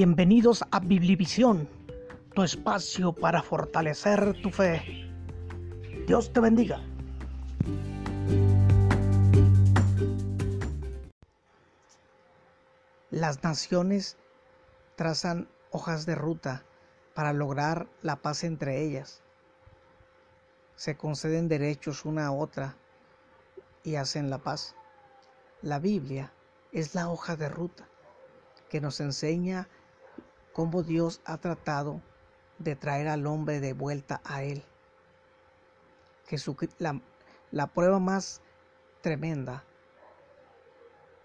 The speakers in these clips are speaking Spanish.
Bienvenidos a Biblivisión, tu espacio para fortalecer tu fe. Dios te bendiga. Las naciones trazan hojas de ruta para lograr la paz entre ellas. Se conceden derechos una a otra y hacen la paz. La Biblia es la hoja de ruta que nos enseña cómo Dios ha tratado de traer al hombre de vuelta a Él. la, la prueba más tremenda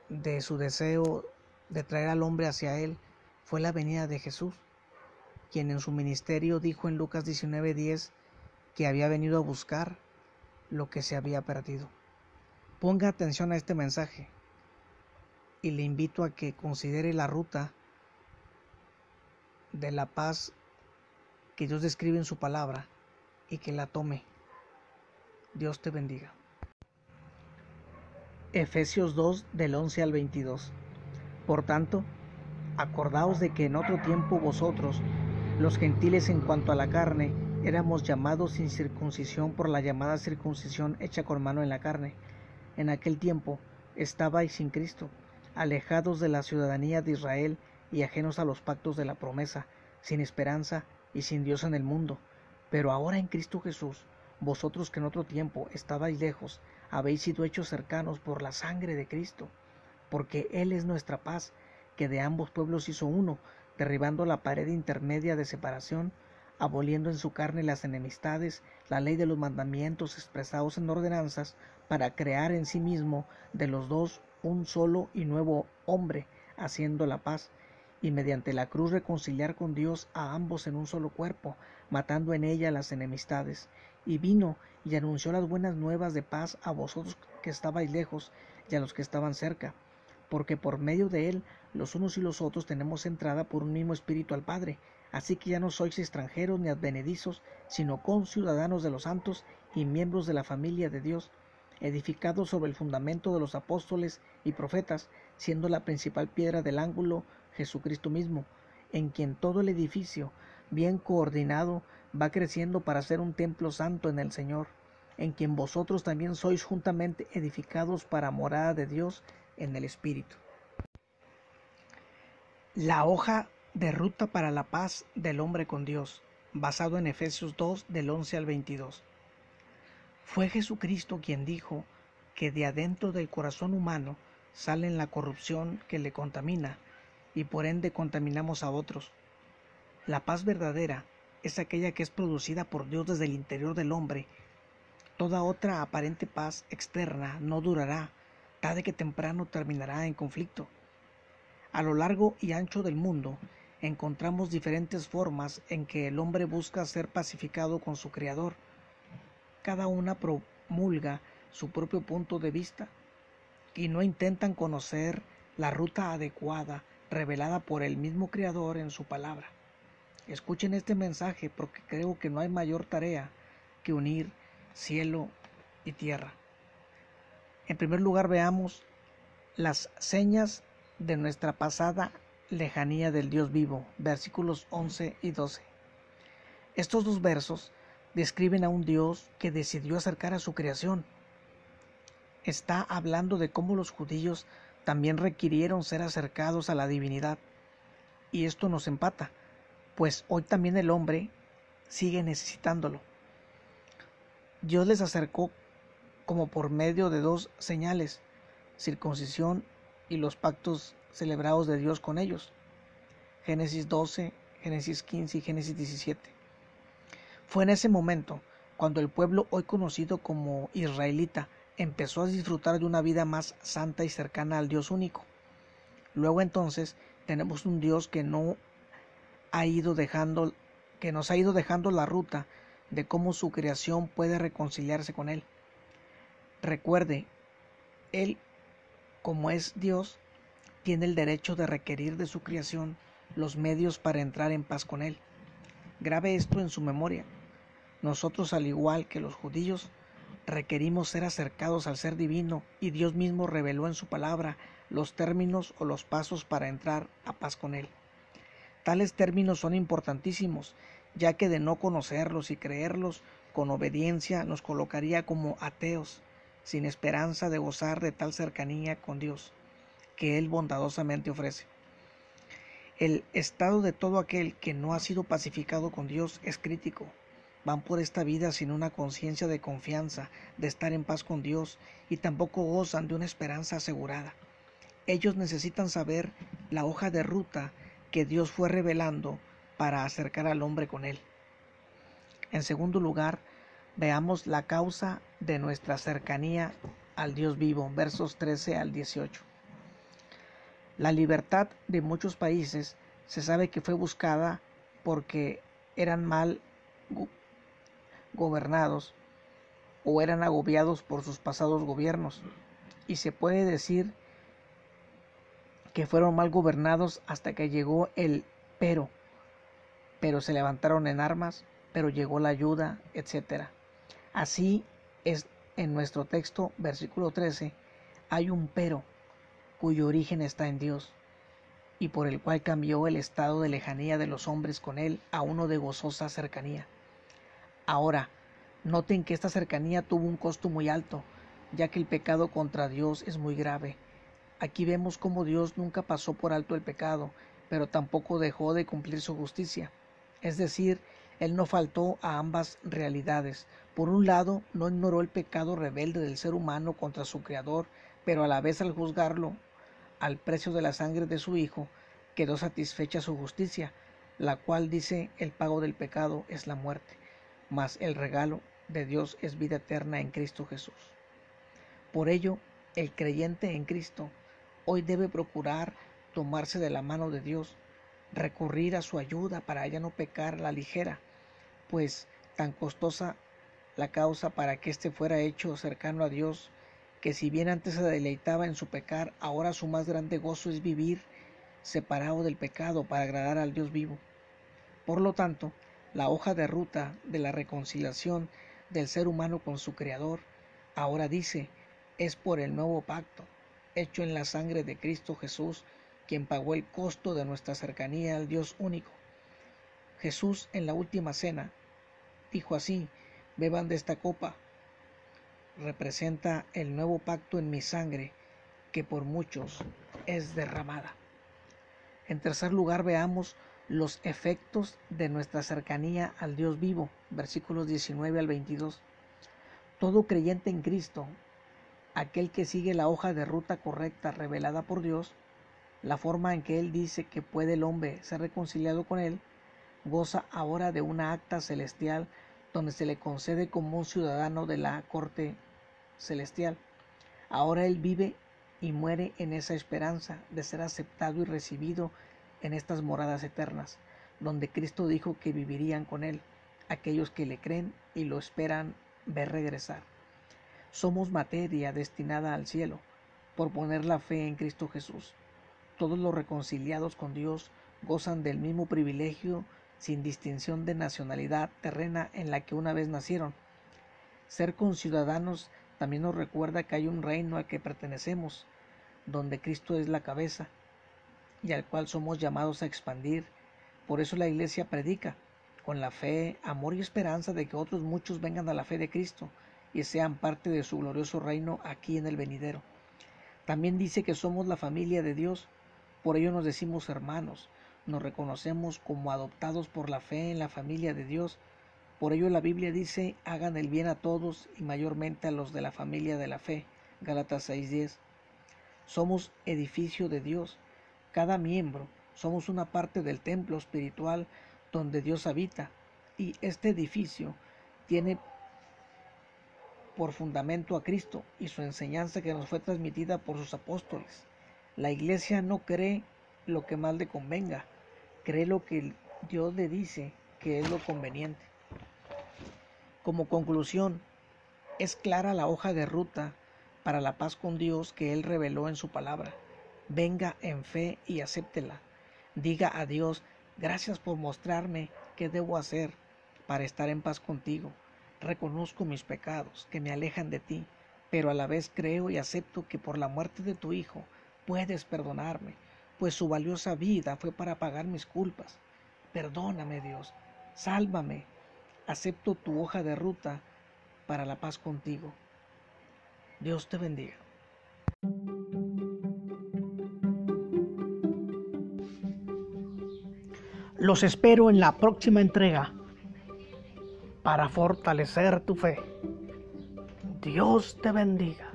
de su deseo de traer al hombre hacia Él fue la venida de Jesús, quien en su ministerio dijo en Lucas 19:10 que había venido a buscar lo que se había perdido. Ponga atención a este mensaje y le invito a que considere la ruta de la paz que Dios describe en su palabra y que la tome. Dios te bendiga. Efesios 2 del 11 al 22. Por tanto, acordaos de que en otro tiempo vosotros, los gentiles en cuanto a la carne, éramos llamados sin circuncisión por la llamada circuncisión hecha con mano en la carne. En aquel tiempo estabais sin Cristo alejados de la ciudadanía de Israel y ajenos a los pactos de la promesa, sin esperanza y sin Dios en el mundo. Pero ahora en Cristo Jesús, vosotros que en otro tiempo estabais lejos, habéis sido hechos cercanos por la sangre de Cristo, porque Él es nuestra paz, que de ambos pueblos hizo uno, derribando la pared intermedia de separación, aboliendo en su carne las enemistades, la ley de los mandamientos expresados en ordenanzas, para crear en sí mismo de los dos un solo y nuevo hombre, haciendo la paz, y mediante la cruz reconciliar con Dios a ambos en un solo cuerpo, matando en ella las enemistades. Y vino y anunció las buenas nuevas de paz a vosotros que estabais lejos y a los que estaban cerca, porque por medio de él los unos y los otros tenemos entrada por un mismo espíritu al Padre. Así que ya no sois extranjeros ni advenedizos, sino conciudadanos de los santos y miembros de la familia de Dios edificado sobre el fundamento de los apóstoles y profetas, siendo la principal piedra del ángulo Jesucristo mismo, en quien todo el edificio, bien coordinado, va creciendo para ser un templo santo en el Señor, en quien vosotros también sois juntamente edificados para morada de Dios en el Espíritu. La hoja de ruta para la paz del hombre con Dios, basado en Efesios 2 del 11 al 22. Fue Jesucristo quien dijo que de adentro del corazón humano sale la corrupción que le contamina y por ende contaminamos a otros. La paz verdadera es aquella que es producida por Dios desde el interior del hombre. Toda otra aparente paz externa no durará, tarde que temprano terminará en conflicto. A lo largo y ancho del mundo encontramos diferentes formas en que el hombre busca ser pacificado con su Creador cada una promulga su propio punto de vista y no intentan conocer la ruta adecuada revelada por el mismo Creador en su palabra. Escuchen este mensaje porque creo que no hay mayor tarea que unir cielo y tierra. En primer lugar veamos las señas de nuestra pasada lejanía del Dios vivo, versículos 11 y 12. Estos dos versos describen a un Dios que decidió acercar a su creación. Está hablando de cómo los judíos también requirieron ser acercados a la divinidad. Y esto nos empata, pues hoy también el hombre sigue necesitándolo. Dios les acercó como por medio de dos señales, circuncisión y los pactos celebrados de Dios con ellos. Génesis 12, Génesis 15 y Génesis 17. Fue en ese momento cuando el pueblo hoy conocido como israelita empezó a disfrutar de una vida más santa y cercana al Dios único. Luego entonces tenemos un Dios que no ha ido dejando que nos ha ido dejando la ruta de cómo su creación puede reconciliarse con él. Recuerde, él como es Dios, tiene el derecho de requerir de su creación los medios para entrar en paz con él. Grabe esto en su memoria. Nosotros, al igual que los judíos, requerimos ser acercados al ser divino y Dios mismo reveló en su palabra los términos o los pasos para entrar a paz con Él. Tales términos son importantísimos, ya que de no conocerlos y creerlos con obediencia nos colocaría como ateos, sin esperanza de gozar de tal cercanía con Dios que Él bondadosamente ofrece. El estado de todo aquel que no ha sido pacificado con Dios es crítico. Van por esta vida sin una conciencia de confianza, de estar en paz con Dios, y tampoco gozan de una esperanza asegurada. Ellos necesitan saber la hoja de ruta que Dios fue revelando para acercar al hombre con él. En segundo lugar, veamos la causa de nuestra cercanía al Dios vivo, versos 13 al 18. La libertad de muchos países se sabe que fue buscada porque eran mal gobernados o eran agobiados por sus pasados gobiernos. Y se puede decir que fueron mal gobernados hasta que llegó el pero, pero se levantaron en armas, pero llegó la ayuda, etc. Así es en nuestro texto, versículo 13, hay un pero, cuyo origen está en Dios, y por el cual cambió el estado de lejanía de los hombres con Él a uno de gozosa cercanía. Ahora, noten que esta cercanía tuvo un costo muy alto, ya que el pecado contra Dios es muy grave, Aquí vemos cómo Dios nunca pasó por alto el pecado, pero tampoco dejó de cumplir su justicia. Es decir, Él no faltó a ambas realidades. Por un lado, no ignoró el pecado rebelde del ser humano contra su Creador, pero a la vez al juzgarlo al precio de la sangre de su Hijo, quedó satisfecha su justicia, la cual dice el pago del pecado es la muerte, mas el regalo de Dios es vida eterna en Cristo Jesús. Por ello, el creyente en Cristo hoy debe procurar tomarse de la mano de Dios, recurrir a su ayuda para ya no pecar la ligera, pues tan costosa la causa para que éste fuera hecho cercano a Dios, que si bien antes se deleitaba en su pecar, ahora su más grande gozo es vivir separado del pecado para agradar al Dios vivo. Por lo tanto, la hoja de ruta de la reconciliación del ser humano con su Creador, ahora dice, es por el nuevo pacto, hecho en la sangre de Cristo Jesús, quien pagó el costo de nuestra cercanía al Dios único. Jesús en la última cena dijo así, beban de esta copa, representa el nuevo pacto en mi sangre, que por muchos es derramada. En tercer lugar, veamos los efectos de nuestra cercanía al Dios vivo, versículos 19 al 22. Todo creyente en Cristo aquel que sigue la hoja de ruta correcta revelada por Dios, la forma en que Él dice que puede el hombre ser reconciliado con Él, goza ahora de una acta celestial donde se le concede como un ciudadano de la corte celestial. Ahora Él vive y muere en esa esperanza de ser aceptado y recibido en estas moradas eternas, donde Cristo dijo que vivirían con Él, aquellos que le creen y lo esperan ver regresar. Somos materia destinada al cielo por poner la fe en Cristo Jesús. Todos los reconciliados con Dios gozan del mismo privilegio sin distinción de nacionalidad terrena en la que una vez nacieron. Ser conciudadanos también nos recuerda que hay un reino al que pertenecemos, donde Cristo es la cabeza y al cual somos llamados a expandir. Por eso la Iglesia predica, con la fe, amor y esperanza de que otros muchos vengan a la fe de Cristo y sean parte de su glorioso reino aquí en el venidero. También dice que somos la familia de Dios, por ello nos decimos hermanos, nos reconocemos como adoptados por la fe en la familia de Dios, por ello la Biblia dice hagan el bien a todos y mayormente a los de la familia de la fe, Gálatas 6:10. Somos edificio de Dios, cada miembro, somos una parte del templo espiritual donde Dios habita, y este edificio tiene por fundamento a Cristo y su enseñanza que nos fue transmitida por sus apóstoles. La iglesia no cree lo que más le convenga, cree lo que Dios le dice que es lo conveniente. Como conclusión, es clara la hoja de ruta para la paz con Dios que Él reveló en su palabra. Venga en fe y acéptela. Diga a Dios, gracias por mostrarme qué debo hacer para estar en paz contigo. Reconozco mis pecados que me alejan de ti, pero a la vez creo y acepto que por la muerte de tu Hijo puedes perdonarme, pues su valiosa vida fue para pagar mis culpas. Perdóname, Dios, sálvame. Acepto tu hoja de ruta para la paz contigo. Dios te bendiga. Los espero en la próxima entrega para fortalecer tu fe. Dios te bendiga.